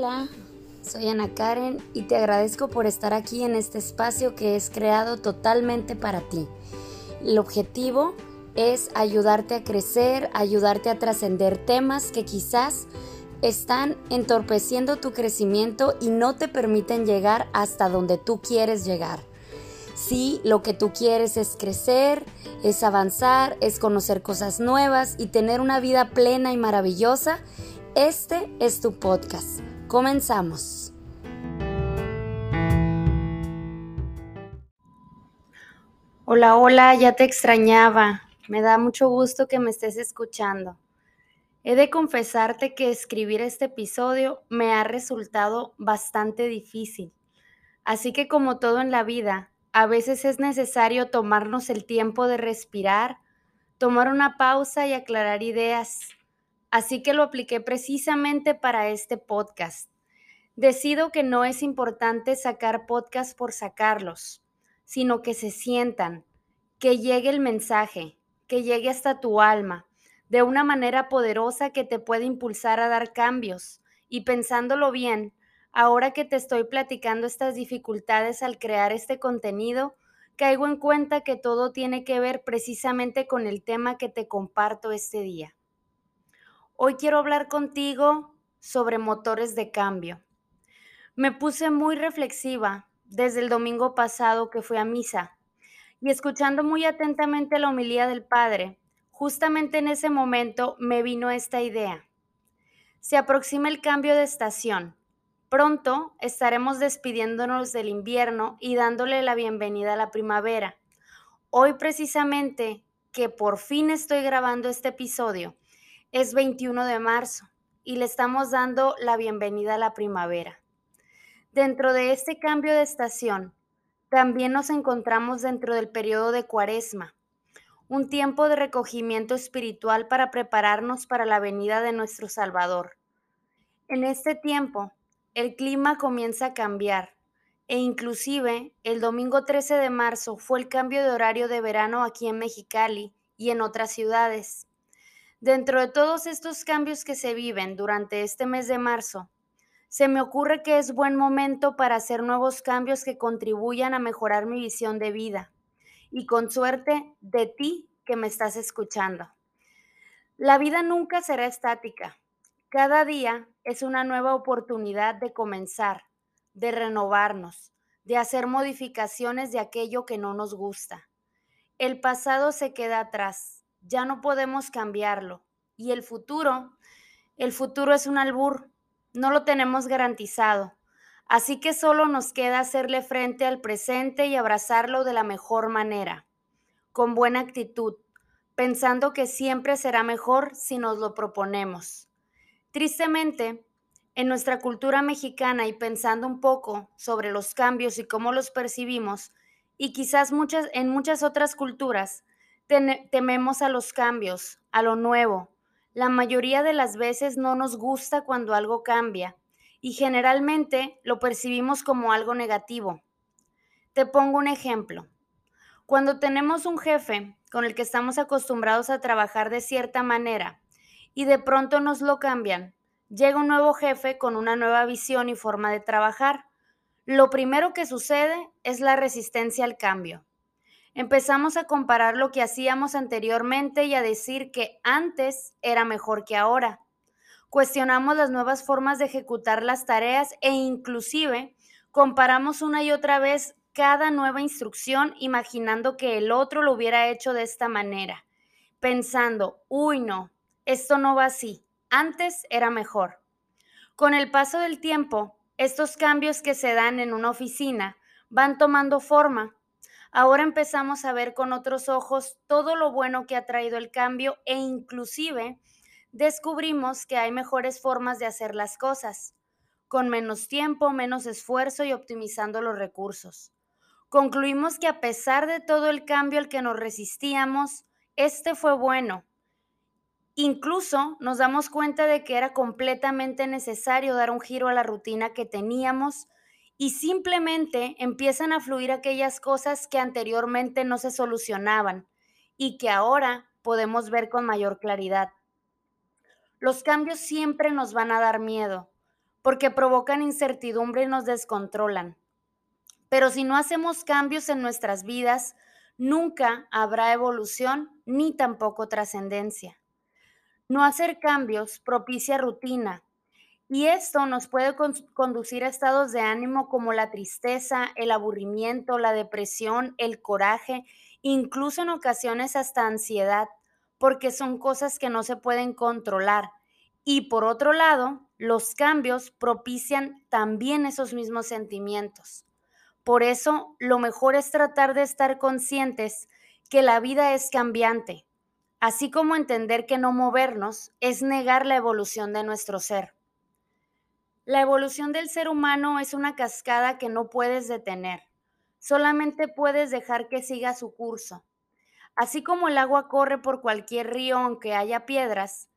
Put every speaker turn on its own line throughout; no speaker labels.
Hola, soy Ana Karen y te agradezco por estar aquí en este espacio que es creado totalmente para ti. El objetivo es ayudarte a crecer, ayudarte a trascender temas que quizás están entorpeciendo tu crecimiento y no te permiten llegar hasta donde tú quieres llegar. Si lo que tú quieres es crecer, es avanzar, es conocer cosas nuevas y tener una vida plena y maravillosa, este es tu podcast. Comenzamos. Hola, hola, ya te extrañaba. Me da mucho gusto que me estés escuchando. He de confesarte que escribir este episodio me ha resultado bastante difícil. Así que como todo en la vida, a veces es necesario tomarnos el tiempo de respirar, tomar una pausa y aclarar ideas. Así que lo apliqué precisamente para este podcast. Decido que no es importante sacar podcasts por sacarlos, sino que se sientan, que llegue el mensaje, que llegue hasta tu alma, de una manera poderosa que te puede impulsar a dar cambios. Y pensándolo bien, ahora que te estoy platicando estas dificultades al crear este contenido, caigo en cuenta que todo tiene que ver precisamente con el tema que te comparto este día. Hoy quiero hablar contigo sobre motores de cambio. Me puse muy reflexiva desde el domingo pasado que fui a misa y escuchando muy atentamente la homilía del Padre, justamente en ese momento me vino esta idea. Se aproxima el cambio de estación. Pronto estaremos despidiéndonos del invierno y dándole la bienvenida a la primavera. Hoy precisamente, que por fin estoy grabando este episodio, es 21 de marzo y le estamos dando la bienvenida a la primavera. Dentro de este cambio de estación, también nos encontramos dentro del periodo de cuaresma, un tiempo de recogimiento espiritual para prepararnos para la venida de nuestro Salvador. En este tiempo, el clima comienza a cambiar e inclusive el domingo 13 de marzo fue el cambio de horario de verano aquí en Mexicali y en otras ciudades. Dentro de todos estos cambios que se viven durante este mes de marzo, se me ocurre que es buen momento para hacer nuevos cambios que contribuyan a mejorar mi visión de vida y con suerte de ti que me estás escuchando. La vida nunca será estática. Cada día es una nueva oportunidad de comenzar, de renovarnos, de hacer modificaciones de aquello que no nos gusta. El pasado se queda atrás ya no podemos cambiarlo. Y el futuro, el futuro es un albur, no lo tenemos garantizado. Así que solo nos queda hacerle frente al presente y abrazarlo de la mejor manera, con buena actitud, pensando que siempre será mejor si nos lo proponemos. Tristemente, en nuestra cultura mexicana y pensando un poco sobre los cambios y cómo los percibimos, y quizás muchas, en muchas otras culturas, tememos a los cambios, a lo nuevo. La mayoría de las veces no nos gusta cuando algo cambia y generalmente lo percibimos como algo negativo. Te pongo un ejemplo. Cuando tenemos un jefe con el que estamos acostumbrados a trabajar de cierta manera y de pronto nos lo cambian, llega un nuevo jefe con una nueva visión y forma de trabajar. Lo primero que sucede es la resistencia al cambio. Empezamos a comparar lo que hacíamos anteriormente y a decir que antes era mejor que ahora. Cuestionamos las nuevas formas de ejecutar las tareas e inclusive comparamos una y otra vez cada nueva instrucción imaginando que el otro lo hubiera hecho de esta manera, pensando, uy no, esto no va así, antes era mejor. Con el paso del tiempo, estos cambios que se dan en una oficina van tomando forma Ahora empezamos a ver con otros ojos todo lo bueno que ha traído el cambio e inclusive descubrimos que hay mejores formas de hacer las cosas, con menos tiempo, menos esfuerzo y optimizando los recursos. Concluimos que a pesar de todo el cambio al que nos resistíamos, este fue bueno. Incluso nos damos cuenta de que era completamente necesario dar un giro a la rutina que teníamos y simplemente empiezan a fluir aquellas cosas que anteriormente no se solucionaban y que ahora podemos ver con mayor claridad. Los cambios siempre nos van a dar miedo, porque provocan incertidumbre y nos descontrolan. Pero si no hacemos cambios en nuestras vidas, nunca habrá evolución ni tampoco trascendencia. No hacer cambios propicia rutina y esto nos puede conducir a estados de ánimo como la tristeza, el aburrimiento, la depresión, el coraje, incluso en ocasiones hasta ansiedad, porque son cosas que no se pueden controlar. Y por otro lado, los cambios propician también esos mismos sentimientos. Por eso, lo mejor es tratar de estar conscientes que la vida es cambiante, así como entender que no movernos es negar la evolución de nuestro ser. La evolución del ser humano es una cascada que no puedes detener, solamente puedes dejar que siga su curso. Así como el agua corre por cualquier río aunque haya piedras,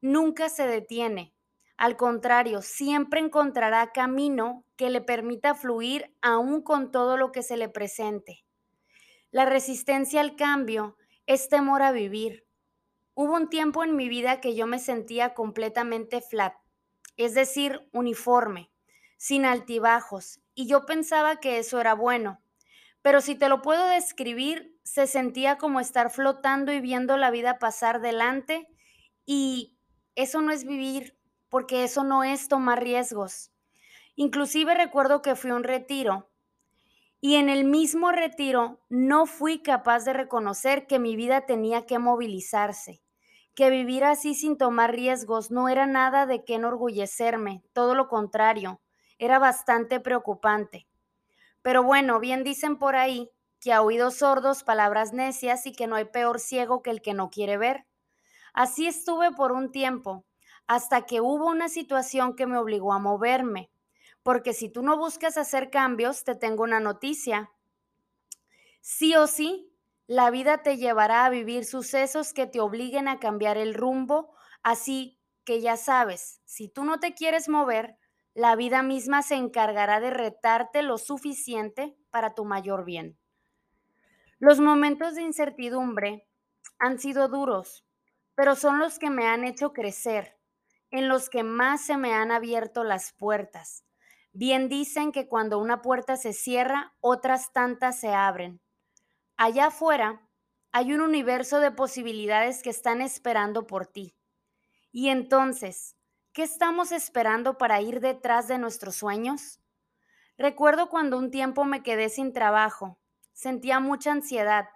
nunca se detiene, al contrario, siempre encontrará camino que le permita fluir aún con todo lo que se le presente. La resistencia al cambio es temor a vivir. Hubo un tiempo en mi vida que yo me sentía completamente flat, es decir, uniforme, sin altibajos, y yo pensaba que eso era bueno. Pero si te lo puedo describir, se sentía como estar flotando y viendo la vida pasar delante y eso no es vivir, porque eso no es tomar riesgos. Inclusive recuerdo que fui a un retiro y en el mismo retiro no fui capaz de reconocer que mi vida tenía que movilizarse, que vivir así sin tomar riesgos no era nada de qué enorgullecerme, todo lo contrario, era bastante preocupante. Pero bueno, bien dicen por ahí que a oídos sordos palabras necias y que no hay peor ciego que el que no quiere ver. Así estuve por un tiempo, hasta que hubo una situación que me obligó a moverme. Porque si tú no buscas hacer cambios, te tengo una noticia. Sí o sí, la vida te llevará a vivir sucesos que te obliguen a cambiar el rumbo, así que ya sabes, si tú no te quieres mover, la vida misma se encargará de retarte lo suficiente para tu mayor bien. Los momentos de incertidumbre han sido duros, pero son los que me han hecho crecer, en los que más se me han abierto las puertas. Bien dicen que cuando una puerta se cierra, otras tantas se abren. Allá afuera hay un universo de posibilidades que están esperando por ti. Y entonces, ¿qué estamos esperando para ir detrás de nuestros sueños? Recuerdo cuando un tiempo me quedé sin trabajo. Sentía mucha ansiedad,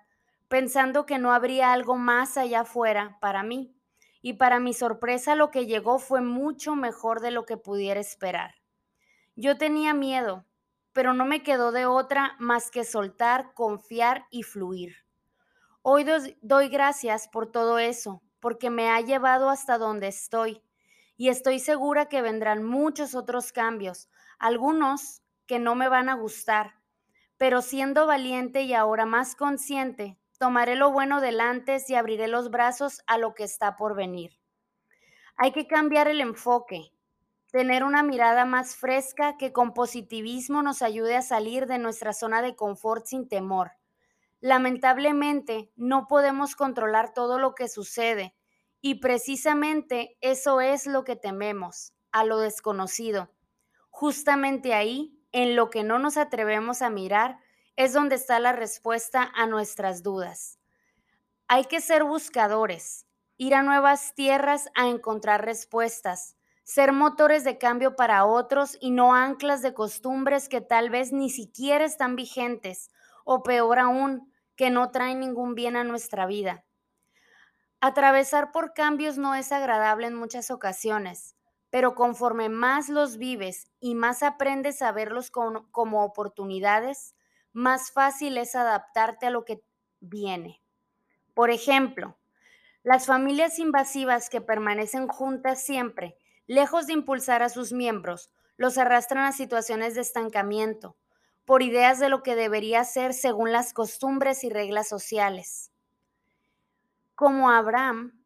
pensando que no habría algo más allá afuera para mí y para mi sorpresa lo que llegó fue mucho mejor de lo que pudiera esperar. Yo tenía miedo, pero no me quedó de otra más que soltar, confiar y fluir. Hoy doy gracias por todo eso, porque me ha llevado hasta donde estoy y estoy segura que vendrán muchos otros cambios, algunos que no me van a gustar, pero siendo valiente y ahora más consciente, Tomaré lo bueno del antes y abriré los brazos a lo que está por venir. Hay que cambiar el enfoque, tener una mirada más fresca que con positivismo nos ayude a salir de nuestra zona de confort sin temor. Lamentablemente, no podemos controlar todo lo que sucede y precisamente eso es lo que tememos, a lo desconocido. Justamente ahí, en lo que no nos atrevemos a mirar, es donde está la respuesta a nuestras dudas. Hay que ser buscadores, ir a nuevas tierras a encontrar respuestas, ser motores de cambio para otros y no anclas de costumbres que tal vez ni siquiera están vigentes o peor aún, que no traen ningún bien a nuestra vida. Atravesar por cambios no es agradable en muchas ocasiones, pero conforme más los vives y más aprendes a verlos como, oportunidades, más fácil es adaptarte a lo que viene. Por ejemplo, las familias invasivas que permanecen juntas siempre, lejos de impulsar a sus miembros, los arrastran a situaciones de estancamiento, por ideas de lo que debería ser según las costumbres y reglas sociales. Como Abraham,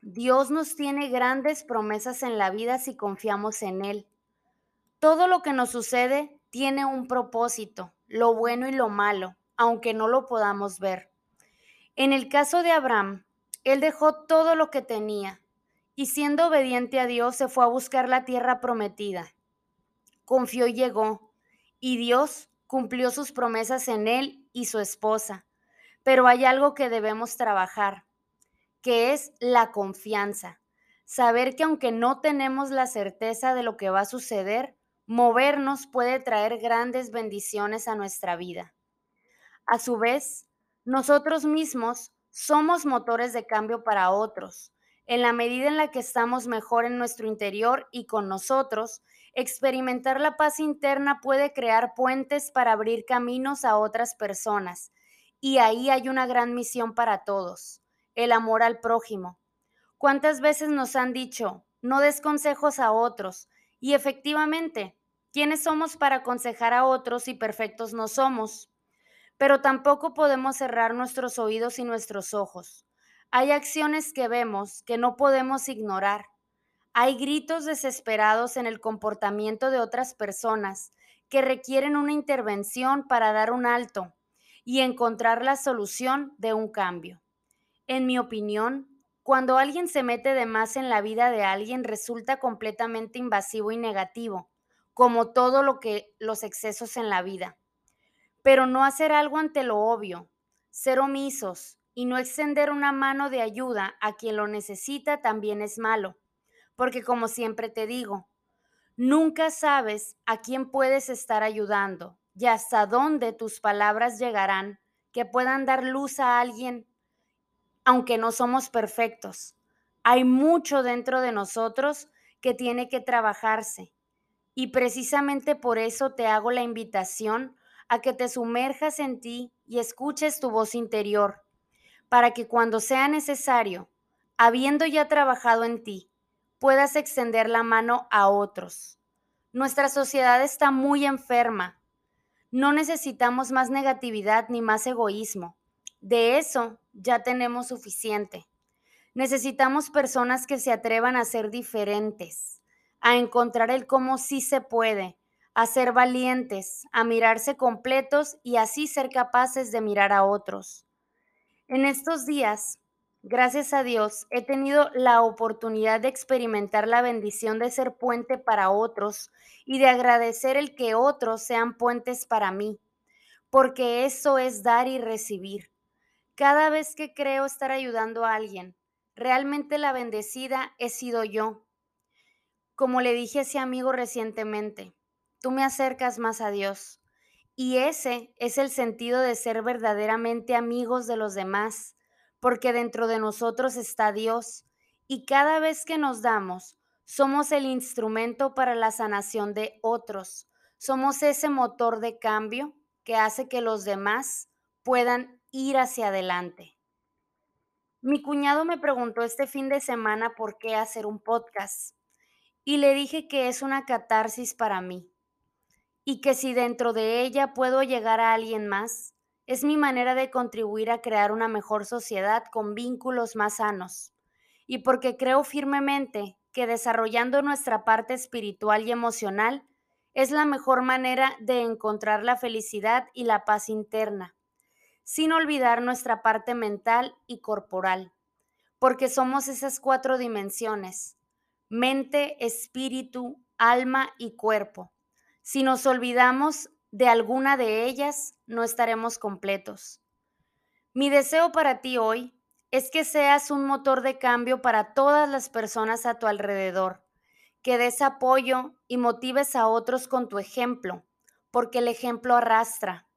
Dios nos tiene grandes promesas en la vida si confiamos en Él. Todo lo que nos sucede tiene un propósito lo bueno y lo malo, aunque no lo podamos ver. En el caso de Abraham, él dejó todo lo que tenía y siendo obediente a Dios se fue a buscar la tierra prometida. confió y llegó, y Dios cumplió sus promesas en él y su esposa. Pero hay algo que debemos trabajar, que es la confianza. Saber que aunque no tenemos la certeza de lo que va a suceder, movernos puede traer grandes bendiciones a nuestra vida. A su vez, nosotros mismos somos motores de cambio para otros. En la medida en la que estamos mejor en nuestro interior y con nosotros, experimentar la paz interna puede crear puentes para abrir caminos a otras personas. Y ahí hay una gran misión para todos, el amor al prójimo. ¿Cuántas veces nos han dicho, no des consejos a otros? Y efectivamente, ¿quiénes somos para aconsejar a otros si perfectos no somos? Pero tampoco podemos cerrar nuestros oídos y nuestros ojos. Hay acciones que vemos que no podemos ignorar. Hay gritos desesperados en el comportamiento de otras personas que requieren una intervención para dar un alto y encontrar la solución de un cambio. En mi opinión, cuando alguien se mete de más en la vida de alguien resulta completamente invasivo y negativo, como todo lo que los excesos en la vida. Pero no hacer algo ante lo obvio, ser omisos y no extender una mano de ayuda a quien lo necesita también es malo, porque como siempre te digo, nunca sabes a quién puedes estar ayudando y hasta dónde tus palabras llegarán que puedan dar luz a alguien aunque no somos perfectos. Hay mucho dentro de nosotros que tiene que trabajarse. Y precisamente por eso te hago la invitación a que te sumerjas en ti y escuches tu voz interior, para que cuando sea necesario, habiendo ya trabajado en ti, puedas extender la mano a otros. Nuestra sociedad está muy enferma. No necesitamos más negatividad ni más egoísmo. De eso ya tenemos suficiente. Necesitamos personas que se atrevan a ser diferentes, a encontrar el cómo sí se puede, a ser valientes, a mirarse completos y así ser capaces de mirar a otros. En estos días, gracias a Dios, he tenido la oportunidad de experimentar la bendición de ser puente para otros y de agradecer el que otros sean puentes para mí, porque eso es dar y recibir. Cada vez que creo estar ayudando a alguien, realmente la bendecida he sido yo. Como le dije a ese amigo recientemente, tú me acercas más a Dios. Y ese es el sentido de ser verdaderamente amigos de los demás, porque dentro de nosotros está Dios y cada vez que nos damos, somos el instrumento para la sanación de otros. Somos ese motor de cambio que hace que los demás puedan ir hacia adelante. Mi cuñado me preguntó este fin de semana por qué hacer un podcast y le dije que es una catarsis para mí y que si dentro de ella puedo llegar a alguien más, es mi manera de contribuir a crear una mejor sociedad con vínculos más sanos. Y porque creo firmemente que desarrollando nuestra parte espiritual y emocional es la mejor manera de encontrar la felicidad y la paz interna sin olvidar nuestra parte mental y corporal, porque somos esas cuatro dimensiones, mente, espíritu, alma y cuerpo. Si nos olvidamos de alguna de ellas, no estaremos completos. Mi deseo para ti hoy es que seas un motor de cambio para todas las personas a tu alrededor, que des apoyo y motives a otros con tu ejemplo, porque el ejemplo arrastra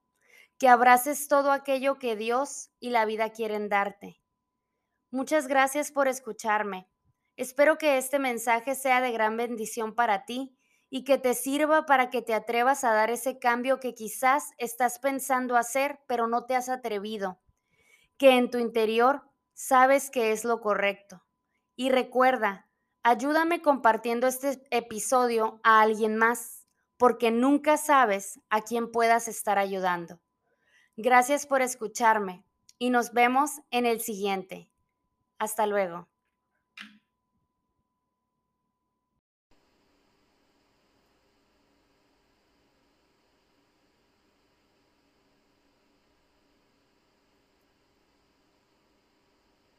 que abraces todo aquello que Dios y la vida quieren darte. Muchas gracias por escucharme. Espero que este mensaje sea de gran bendición para ti y que te sirva para que te atrevas a dar ese cambio que quizás estás pensando hacer, pero no te has atrevido. Que en tu interior sabes que es lo correcto. Y recuerda, ayúdame compartiendo este episodio a alguien más, porque nunca sabes a quién puedas estar ayudando. Gracias por escucharme y nos vemos en el siguiente. Hasta luego.